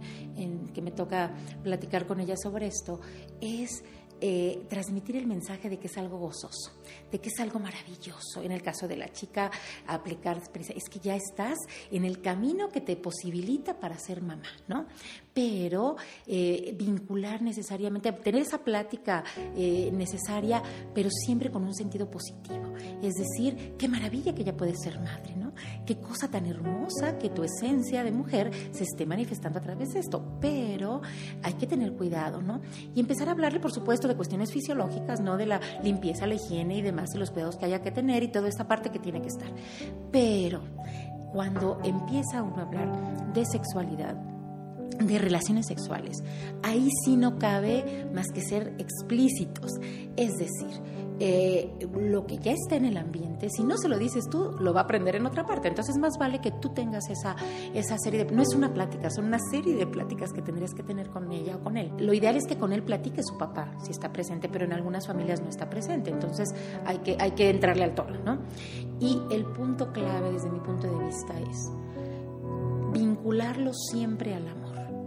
que me toca platicar con ellas sobre esto, es eh, transmitir el mensaje de que es algo gozoso, de que es algo maravilloso. En el caso de la chica, aplicar es que ya estás en el camino que te posibilita para ser mamá, ¿no? Pero eh, vincular necesariamente, tener esa plática eh, necesaria, pero siempre con un sentido positivo. Es decir, qué maravilla que ella puede ser madre, ¿no? Qué cosa tan hermosa que tu esencia de mujer se esté manifestando a través de esto, pero hay que tener cuidado, ¿no? Y empezar a hablarle, por supuesto, de cuestiones fisiológicas, ¿no? De la limpieza, la higiene y demás, y los cuidados que haya que tener y toda esta parte que tiene que estar. Pero cuando empieza uno a hablar de sexualidad, de relaciones sexuales, ahí sí no cabe más que ser explícitos. Es decir, eh, lo que ya está en el ambiente, si no se lo dices tú, lo va a aprender en otra parte. Entonces más vale que tú tengas esa, esa serie de... No es una plática, son una serie de pláticas que tendrías que tener con ella o con él. Lo ideal es que con él platique su papá, si está presente, pero en algunas familias no está presente. Entonces hay que, hay que entrarle al tono, ¿no? Y el punto clave desde mi punto de vista es vincularlo siempre al amor.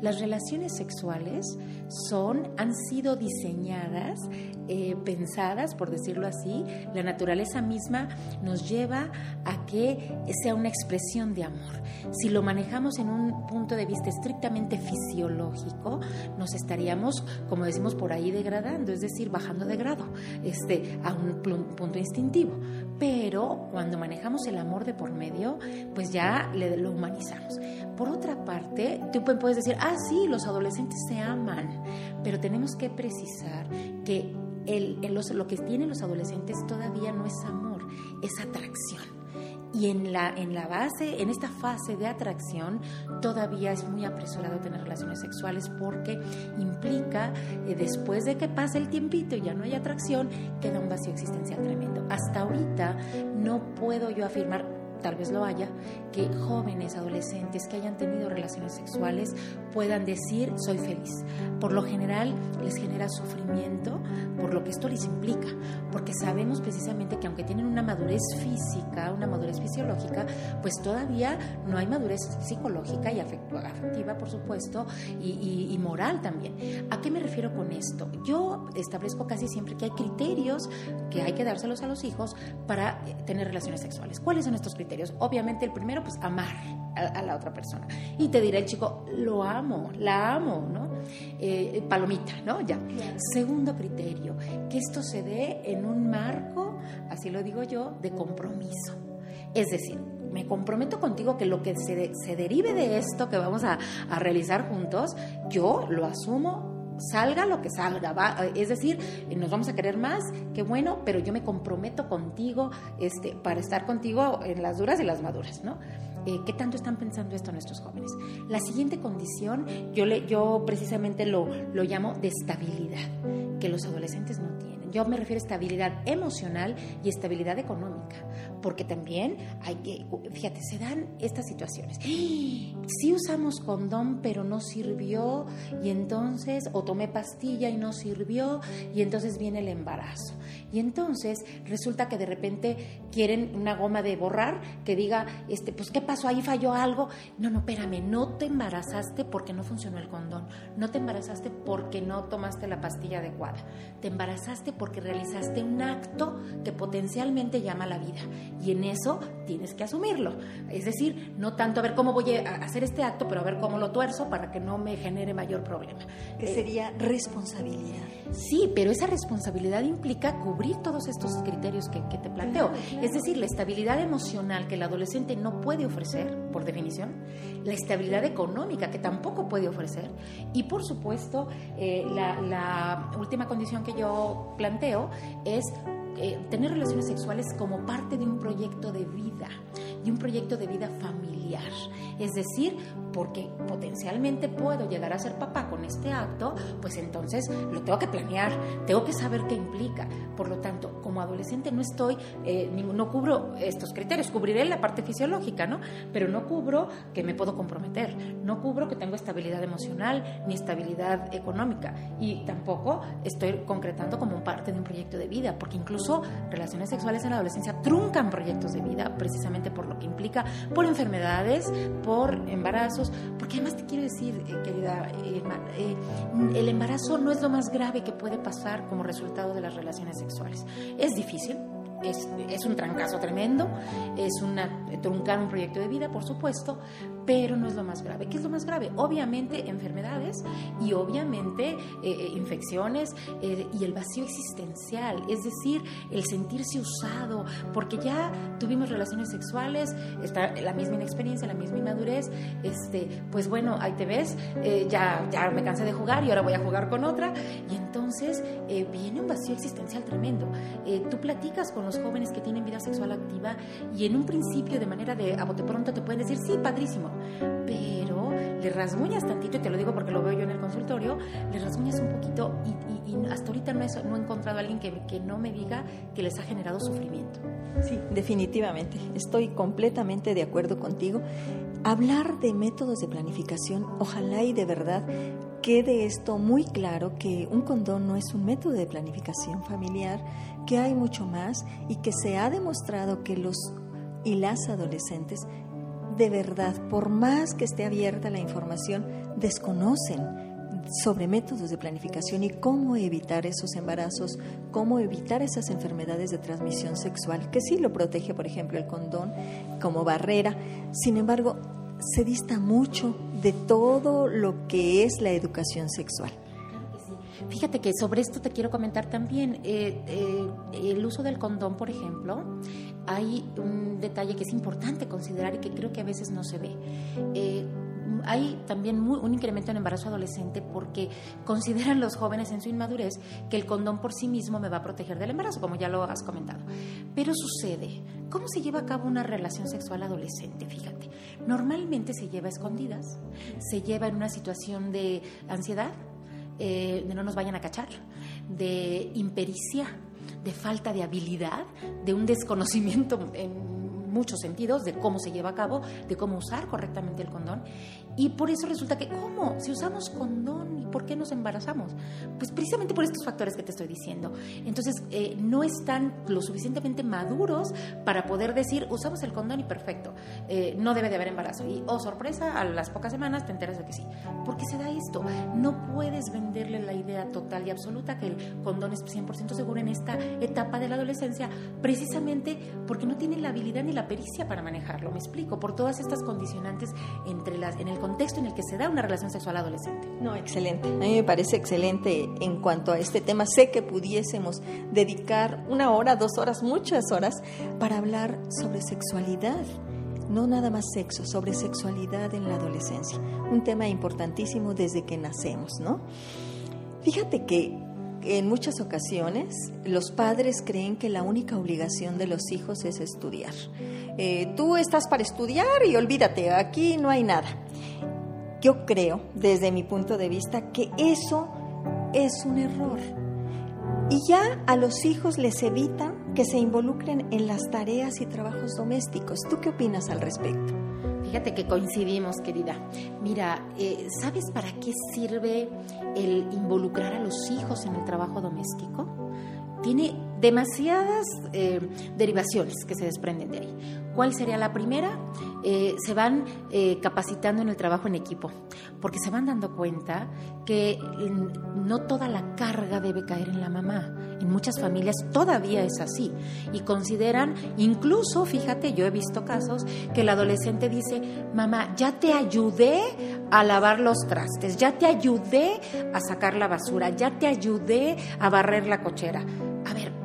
Las relaciones sexuales son, han sido diseñadas, eh, pensadas, por decirlo así. La naturaleza misma nos lleva a que sea una expresión de amor. Si lo manejamos en un punto de vista estrictamente fisiológico, nos estaríamos, como decimos por ahí, degradando, es decir, bajando de grado este, a un punto instintivo. Pero cuando manejamos el amor de por medio, pues ya lo humanizamos. Por otra parte, tú puedes decir, ah, sí, los adolescentes se aman, pero tenemos que precisar que lo que tienen los adolescentes todavía no es amor, es atracción. Y en la, en la base, en esta fase de atracción, todavía es muy apresurado tener relaciones sexuales porque implica, eh, después de que pase el tiempito y ya no hay atracción, queda un vacío existencial tremendo. Hasta ahorita no puedo yo afirmar tal vez lo haya, que jóvenes, adolescentes que hayan tenido relaciones sexuales puedan decir soy feliz. Por lo general les genera sufrimiento por lo que esto les implica, porque sabemos precisamente que aunque tienen una madurez física, una madurez fisiológica, pues todavía no hay madurez psicológica y afectiva, por supuesto, y, y moral también. ¿A qué me refiero con esto? Yo establezco casi siempre que hay criterios que hay que dárselos a los hijos para eh, tener relaciones sexuales. ¿Cuáles son estos criterios? Obviamente el primero, pues amar a, la otra persona. Y te dirá el chico, lo amo, la amo, ¿no? Eh, palomita, ¿no? Ya. Segundo criterio, que esto se dé en un marco, así lo digo yo, de compromiso. Es decir, me comprometo contigo que lo que se, se derive de esto que vamos a, a realizar juntos, yo lo asumo salga lo que salga, va, es decir, nos vamos a querer más, qué bueno, pero yo me comprometo contigo este, para estar contigo en las duras y las maduras, ¿no? Eh, ¿Qué tanto están pensando esto nuestros jóvenes? La siguiente condición, yo, le, yo precisamente lo, lo llamo de estabilidad, que los adolescentes no tienen. Yo me refiero a estabilidad emocional y estabilidad económica, porque también hay que, fíjate, se dan estas situaciones. Si usamos condón pero no sirvió y entonces, o tomé pastilla y no sirvió y entonces viene el embarazo. Y entonces resulta que de repente quieren una goma de borrar que diga, este, pues ¿qué pasó? Ahí falló algo. No, no, espérame, no te embarazaste porque no funcionó el condón. No te embarazaste porque no tomaste la pastilla adecuada. Te embarazaste porque realizaste un acto que potencialmente llama a la vida. Y en eso tienes que asumirlo. Es decir, no tanto a ver cómo voy a hacer este acto, pero a ver cómo lo tuerzo para que no me genere mayor problema. Que sería responsabilidad. Sí, pero esa responsabilidad implica cubrir todos estos criterios que, te planteo. Es decir, la estabilidad emocional que el adolescente no puede ofrecer, por definición, la estabilidad económica que tampoco puede ofrecer y, por supuesto, eh, la última condición que yo planteo es eh, tener relaciones sexuales como parte de un proyecto de vida, de un proyecto de vida familiar. Es decir, porque potencialmente puedo llegar a ser papá con este acto, pues entonces lo tengo que planear, tengo que saber qué implica. Por lo tanto, como adolescente no estoy, eh, no cubro estos criterios, cubriré la parte fisiológica, ¿no? Pero no cubro que me puedo comprometer, no cubro que tengo estabilidad emocional ni estabilidad económica y tampoco estoy concretando como parte de un proyecto de vida, porque incluso relaciones sexuales en la adolescencia truncan proyectos de vida precisamente por lo que implica, por enfermedades, por embarazos, porque además te quiero decir, eh, querida Irma, eh, el embarazo no es lo más grave que puede pasar como resultado de las relaciones sexuales. Es difícil, es, es, un trancazo tremendo, es una, truncar un proyecto de vida, por supuesto, pero no es lo más grave. ¿Qué es lo más grave? Obviamente enfermedades y obviamente eh, eh, infecciones eh, y el vacío existencial, es decir, el sentirse usado, porque ya tuvimos relaciones sexuales, está la misma inexperiencia, la misma inmadurez, este, pues bueno, ahí te ves, ya, ya me cansé de jugar y ahora voy a jugar con otra, y entonces viene un vacío existencial tremendo. tú platicas con los jóvenes que tienen vida sexual activa y en un principio de manera de a bote pronto te pueden decir, sí, padrísimo, pero le rasguñas tantito, y te lo digo porque lo veo yo en el consultorio, le rasguñas un poquito y, hasta ahorita no he, no he encontrado a alguien que, que no me diga que les ha generado sufrimiento. Sí, definitivamente, estoy completamente de acuerdo contigo. Hablar de métodos de planificación, ojalá y de verdad quede esto muy claro que un condón no es un método de planificación familiar, que hay mucho más y que se ha demostrado que los y las adolescentes de verdad, por más que esté abierta la información, desconocen sobre métodos de planificación y cómo evitar esos embarazos, cómo evitar esas enfermedades de transmisión sexual, que sí lo protege, por ejemplo, el condón como barrera. Sin embargo, se dista mucho de todo lo que es la educación sexual. Fíjate que sobre esto te quiero comentar también. Eh, el uso del condón, por ejemplo, hay un detalle que es importante considerar y que creo que a veces no se ve. Eh, hay también un incremento en embarazo adolescente porque consideran los jóvenes en su inmadurez que el condón por sí mismo me va a proteger del embarazo, como ya lo has comentado. Pero sucede, ¿cómo se lleva a cabo una relación sexual adolescente? Fíjate, normalmente se lleva a escondidas, se lleva en una situación de ansiedad, eh, de no nos vayan a cachar, de impericia, de falta de habilidad, de un desconocimiento en muchos sentidos de cómo se lleva a cabo, de cómo usar correctamente el condón. Y por eso resulta que, ¿cómo? Si usamos condón, ¿y por qué nos embarazamos? Pues precisamente por estos factores que te estoy diciendo. Entonces, eh, no están lo suficientemente maduros para poder decir, usamos el condón y perfecto, eh, no debe de haber embarazo. Y, oh, sorpresa, a las pocas semanas te enteras de que sí. ¿Por qué se da esto? No puedes venderle la idea total y absoluta que el condón es 100% seguro en esta etapa de la adolescencia, precisamente porque no tiene la habilidad ni la pericia para manejarlo, me explico, por todas estas condicionantes entre las, en el contexto en el que se da una relación sexual adolescente. No, excelente. A mí me parece excelente en cuanto a este tema. Sé que pudiésemos dedicar una hora, dos horas, muchas horas para hablar sobre sexualidad no nada más sexo, sobre sexualidad en la adolescencia, un tema importantísimo desde que nacemos, ¿no? Fíjate que en muchas ocasiones los padres creen que la única obligación de los hijos es estudiar. Eh, tú estás para estudiar y olvídate, aquí no hay nada. Yo creo, desde mi punto de vista, que eso es un error. Y ya a los hijos les evitan que se involucren en las tareas y trabajos domésticos. ¿Tú qué opinas al respecto? Fíjate que coincidimos, querida. Mira, eh, ¿sabes para qué sirve el involucrar a los hijos en el trabajo doméstico? Tiene demasiadas eh, derivaciones que se desprenden de ahí. ¿Cuál sería la primera? Eh, se van eh, capacitando en el trabajo en equipo, porque se van dando cuenta que mm, no toda la carga debe caer en la mamá. En muchas familias todavía es así y consideran, incluso, fíjate, yo he visto casos que el adolescente dice, mamá, ya te ayudé a lavar los trastes, ya te ayudé a sacar la basura, ya te ayudé a barrer la cochera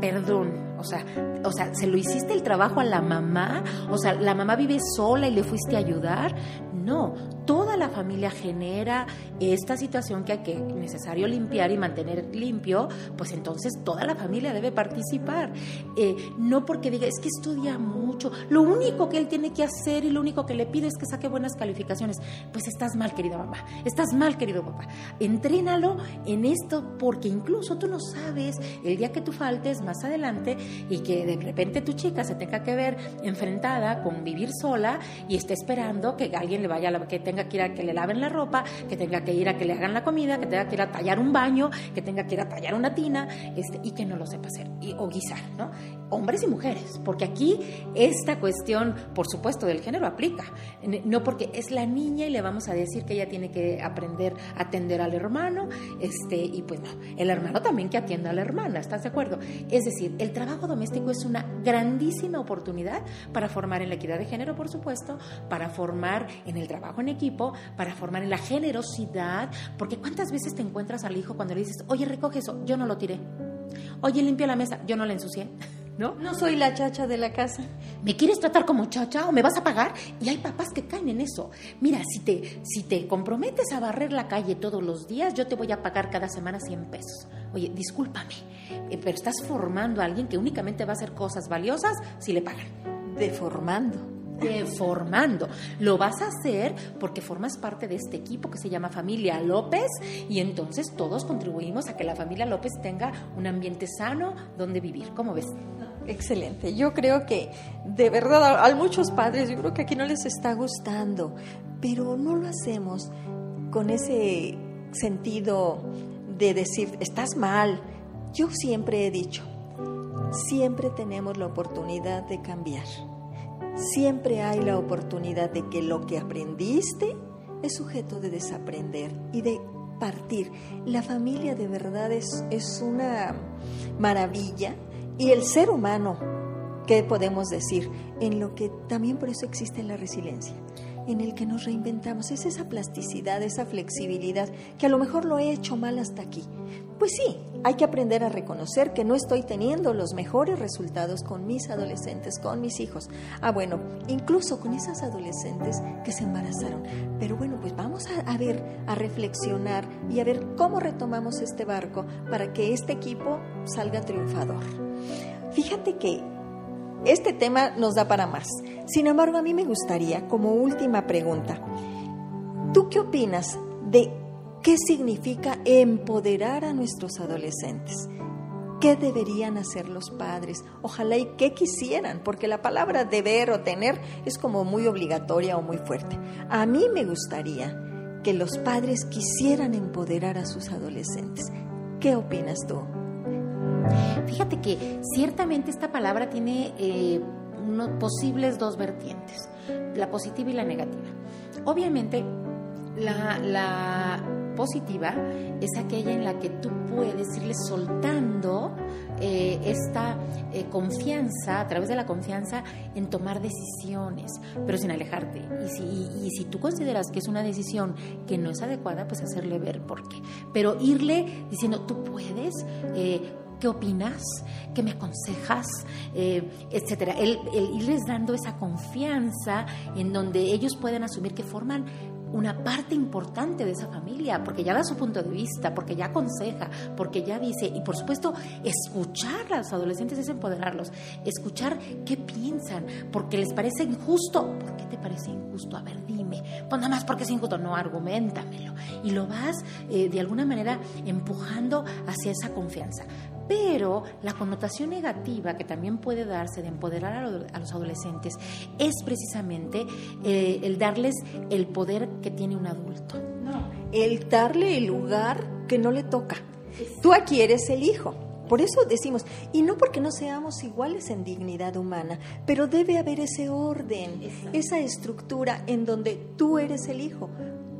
perdón, o sea, o sea, ¿se lo hiciste el trabajo a la mamá? O sea, ¿la mamá vive sola y le fuiste a ayudar? No, toda la familia genera esta situación que hay que necesario limpiar y mantener limpio, pues entonces toda la familia debe participar. Eh, no porque diga, es que estudia mucho, lo único que él tiene que hacer y lo único que le pido es que saque buenas calificaciones. Pues estás mal, querida mamá, estás mal, querido papá. Entrénalo en esto porque incluso tú no sabes el día que tú faltes más adelante y que de repente tu chica se tenga que ver enfrentada con vivir sola y esté esperando que alguien le vaya a que tenga que ir a que le laven la ropa, que tenga que ir a que le hagan la comida, que tenga que ir a tallar un baño, que tenga que ir a tallar una tina, este, y que no lo sepa hacer, y, o guisar, ¿no? hombres y mujeres, porque aquí esta cuestión, por supuesto, del género aplica. No porque es la niña y le vamos a decir que ella tiene que aprender a atender al hermano, este, y pues no, el hermano también que atienda a la hermana, ¿estás de acuerdo? Es decir, el trabajo doméstico es una grandísima oportunidad para formar en la equidad de género, por supuesto, para formar en el trabajo en equipo, para formar en la generosidad, porque ¿cuántas veces te encuentras al hijo cuando le dices, oye, recoge eso, yo no lo tiré? Oye, limpia la mesa, yo no la ensucié. ¿no? No soy la chacha de la casa. ¿Me quieres tratar como chacha o me vas a pagar? Y hay papás que caen en eso. Mira, si te, si te comprometes a barrer la calle todos los días, yo te voy a pagar cada semana 100 pesos. Oye, discúlpame, eh, pero estás formando a alguien que únicamente va a hacer cosas valiosas si le pagan. Deformando formando. Lo vas a hacer porque formas parte de este equipo que se llama Familia López y entonces todos contribuimos a que la familia López tenga un ambiente sano donde vivir. ¿Cómo ves? Excelente. Yo creo que de verdad a muchos padres, yo creo que aquí no les está gustando, pero no lo hacemos con ese sentido de decir, estás mal. Yo siempre he dicho, siempre tenemos la oportunidad de cambiar siempre hay la oportunidad de que lo que aprendiste es sujeto de desaprender y de partir. La familia de verdad es, es una maravilla y el ser humano, ¿qué podemos decir? En lo que también por eso existe la resiliencia en el que nos reinventamos, es esa plasticidad, esa flexibilidad, que a lo mejor lo he hecho mal hasta aquí. Pues sí, hay que aprender a reconocer que no estoy teniendo los mejores resultados con mis adolescentes, con mis hijos. Ah, bueno, incluso con esas adolescentes que se embarazaron. Pero bueno, pues vamos a, a ver, a reflexionar y a ver cómo retomamos este barco para que este equipo salga triunfador. Fíjate que este tema nos da para más. Sin embargo, a mí me gustaría, como última pregunta, ¿tú qué opinas de qué significa empoderar a nuestros adolescentes? ¿Qué deberían hacer los padres? Ojalá y qué quisieran, porque la palabra deber o tener es como muy obligatoria o muy fuerte. A mí me gustaría que los padres quisieran empoderar a sus adolescentes. ¿Qué opinas tú? Fíjate que ciertamente esta palabra tiene eh, posibles dos vertientes, la positiva y la negativa. Obviamente, la, positiva es aquella en la que tú puedes irle soltando eh, esta eh, confianza, a través de la confianza, en tomar decisiones, pero sin alejarte. Y si, y si tú consideras que es una decisión que no es adecuada, pues hacerle ver por qué. Pero irle diciendo, tú puedes, eh, ¿Qué opinas? ¿Qué me aconsejas? Eh, etcétera. El, irles dando esa confianza en donde ellos pueden asumir que forman una parte importante de esa familia, porque ya da su punto de vista, porque ya aconseja, porque ya dice, y por supuesto, escuchar a los adolescentes es empoderarlos, escuchar qué piensan, porque les parece injusto, ¿por qué te parece injusto? A ver, dime, pues nada más porque es injusto, no, argumentamelo, y lo vas eh, de alguna manera empujando hacia esa confianza. Pero la connotación negativa que también puede darse de empoderar a, los adolescentes es precisamente eh, el darles el poder que tiene un adulto. No, el darle el lugar que no le toca. Tú aquí eres el hijo. Por eso decimos, y no porque no seamos iguales en dignidad humana, pero debe haber ese orden, esa estructura en donde tú eres el hijo,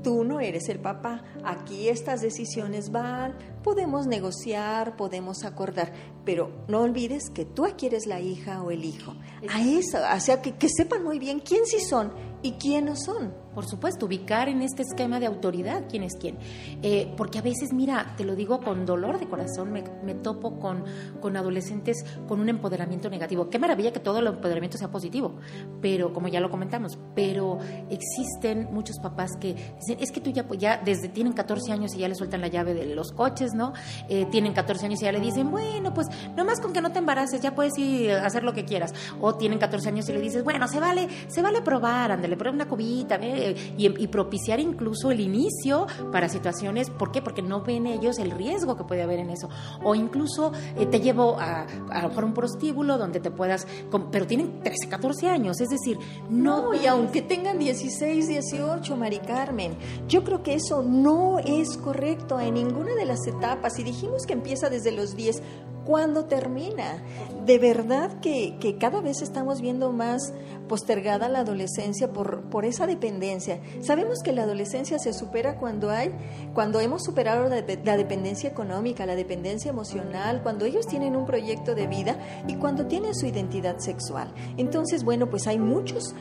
tú no eres el papá, aquí estas decisiones van, podemos negociar, podemos acordar, pero no olvides que tú aquí eres la hija o el hijo. A eso, o sea, que, que sepan muy bien quién sí son y quién no son por supuesto, ubicar en este esquema de autoridad quién es quién. Eh, porque a veces, mira, te lo digo con dolor de corazón, me, topo con, con, adolescentes con un empoderamiento negativo. Qué maravilla que todo el empoderamiento sea positivo, pero como ya lo comentamos, pero existen muchos papás que dicen, es que tú ya, ya desde tienen 14 años y ya le sueltan la llave de los coches, ¿no? Eh, tienen 14 años y ya le dicen, bueno, pues nomás con que no te embaraces, ya puedes ir a hacer lo que quieras. O tienen 14 años y le dices, bueno, se vale, se vale probar, ándale, prueba una cubita, ve y, propiciar incluso el inicio para situaciones, ¿por qué? Porque no ven ellos el riesgo que puede haber en eso. O incluso eh, te llevo a, a lo mejor un prostíbulo donde te puedas, pero tienen 13, 14 años, es decir, no... y aunque tengan 16, 18, Mari Carmen, yo creo que eso no es correcto en ninguna de las etapas. Y dijimos que empieza desde los 10, ¿Cuándo termina? De verdad que, que cada vez estamos viendo más postergada la adolescencia por, por esa dependencia. Sabemos que la adolescencia se supera cuando hay, cuando hemos superado la, la, dependencia económica, la dependencia emocional, cuando ellos tienen un proyecto de vida y cuando tienen su identidad sexual. Entonces, bueno, pues hay muchos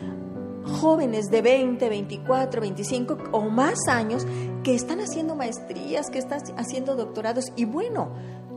jóvenes de 20, 24, 25 o más años que están haciendo maestrías, que están haciendo doctorados y bueno,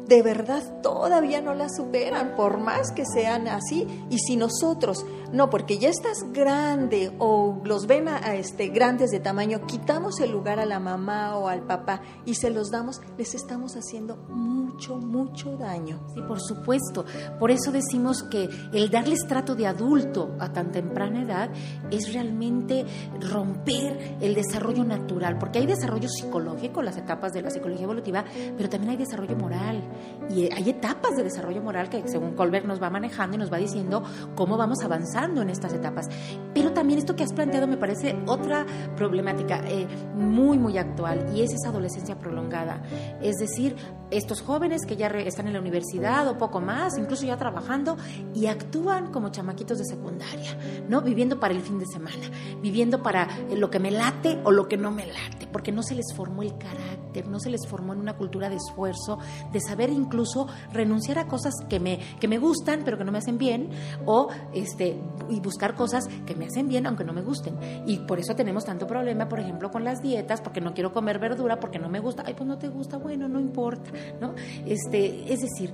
de verdad todavía no la superan, por más que sean así. Y si nosotros, no, porque ya estás grande o los ven a, este, grandes de tamaño, quitamos el lugar a la mamá o al papá y se los damos, les estamos haciendo mucho, mucho daño. Sí, por supuesto. Por eso decimos que el darles trato de adulto a tan temprana edad es realmente romper el desarrollo natural, porque hay desarrollo psicológico, las etapas de la psicología evolutiva, pero también hay desarrollo moral y hay etapas de desarrollo moral que según Colbert nos va manejando y nos va diciendo cómo vamos en estas etapas. Pero también esto que has planteado me parece otra problemática eh, muy, muy actual y es esa adolescencia prolongada. Es decir, estos jóvenes que ya están en la universidad o poco más, incluso ya trabajando y actúan como chamaquitos de secundaria, ¿no? Viviendo para el fin de semana, viviendo para lo que me late o lo que no me late, porque no se les formó el carácter, no se les formó en una cultura de esfuerzo, de saber incluso renunciar a cosas que me, que me gustan pero que no me hacen bien o este, y buscar cosas que me hacen bien aunque no me gusten. Y por eso tenemos tanto problema, por ejemplo, con las dietas, porque no quiero comer verdura, porque no me gusta. Ay, pues no te gusta, bueno, no importa, ¿no? Este, es decir,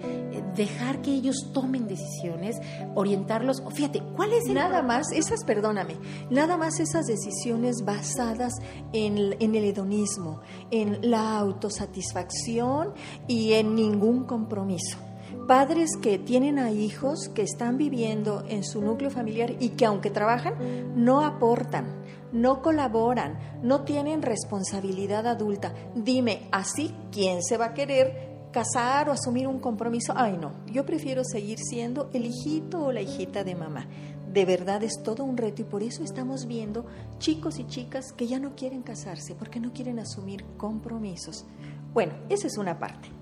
dejar que ellos tomen decisiones, orientarlos. Fíjate, ¿cuál es el Nada más, esas, perdóname, nada más esas decisiones basadas en, en el hedonismo, en la autosatisfacción y en ningún compromiso padres que tienen a hijos que están viviendo en su núcleo familiar y que aunque trabajan, no aportan, no colaboran, no tienen responsabilidad adulta. Dime, así, ¿quién se va a querer casar o asumir un compromiso? Ay, no, yo prefiero seguir siendo el hijito o la hijita de mamá. De verdad es todo un reto y por eso estamos viendo chicos y chicas que ya no quieren casarse porque no quieren asumir compromisos. Bueno, esa es una parte.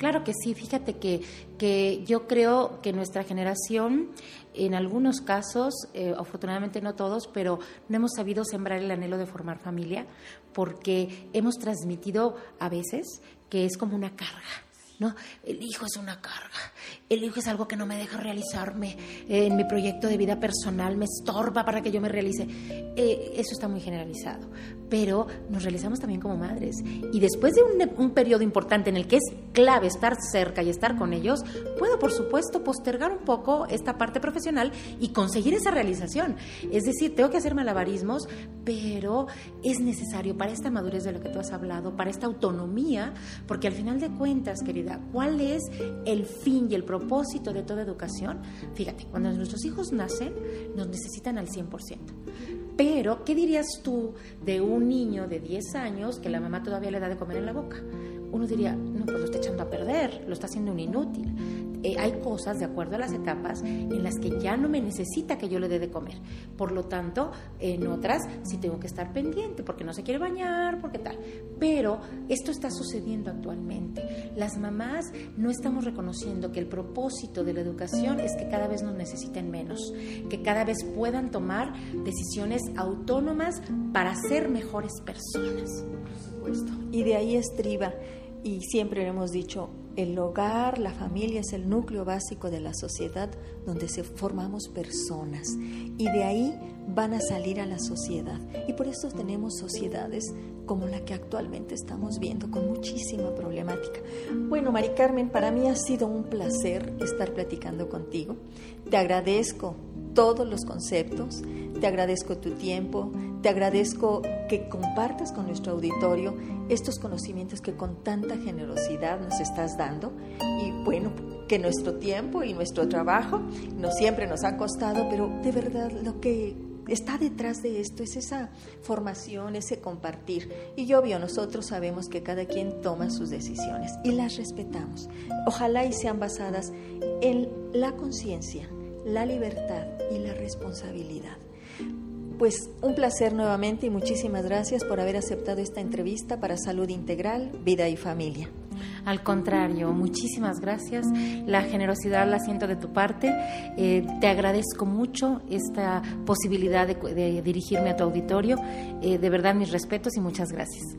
Claro que sí, fíjate que, que yo creo que nuestra generación, en algunos casos, eh, afortunadamente no todos, pero no hemos sabido sembrar el anhelo de formar familia porque hemos transmitido a veces que es como una carga ¿no? El hijo es una carga, el hijo es algo que no me deja realizarme en mi proyecto de vida personal, me estorba para que yo me realice. Eh, eso está muy generalizado, pero nos realizamos también como madres. Y después de un, un periodo importante en el que es clave estar cerca y estar con ellos, puedo, por supuesto, postergar un poco esta parte profesional y conseguir esa realización. Es decir, tengo que hacer malabarismos, pero es necesario para esta madurez de lo que tú has hablado, para esta autonomía, porque al final de cuentas, querida, ¿Cuál es el fin y el propósito de toda educación? Fíjate, cuando nuestros hijos nacen, nos necesitan al 100%. Pero, ¿qué dirías tú de un niño de 10 años que la mamá todavía le da de comer en la boca? Uno diría, no, pues lo está echando a perder, lo está haciendo un inútil. Eh, hay cosas, de acuerdo a las etapas, en las que ya no me necesita que yo le dé de comer. Por lo tanto, en otras sí tengo que estar pendiente porque no se quiere bañar, porque tal. Pero esto está sucediendo actualmente. Las mamás no estamos reconociendo que el propósito de la educación es que cada vez nos necesiten menos, que cada vez puedan tomar decisiones autónomas para ser mejores personas. Por supuesto. Y de ahí estriba, y siempre hemos dicho, el hogar, la familia es el núcleo básico de la sociedad donde se formamos personas y de ahí van a salir a la sociedad. Y por eso tenemos sociedades como la que actualmente estamos viendo con muchísima problemática. Bueno, Mari Carmen, para mí ha sido un placer estar platicando contigo. Te agradezco todos los conceptos, te agradezco tu tiempo, te agradezco que compartas con nuestro auditorio estos conocimientos que con tanta generosidad nos estás dando y bueno, que nuestro tiempo y nuestro trabajo no siempre nos ha costado, pero de verdad lo que está detrás de esto es esa formación, ese compartir. Y obvio, nosotros sabemos que cada quien toma sus decisiones y las respetamos. Ojalá y sean basadas en la conciencia, la libertad y la responsabilidad. Pues un placer nuevamente y muchísimas gracias por haber aceptado esta entrevista para Salud Integral, Vida y Familia. Al contrario, muchísimas gracias. La generosidad la siento de tu parte. Eh, te agradezco mucho esta posibilidad de, dirigirme a tu auditorio. Eh, de verdad, mis respetos y muchas gracias.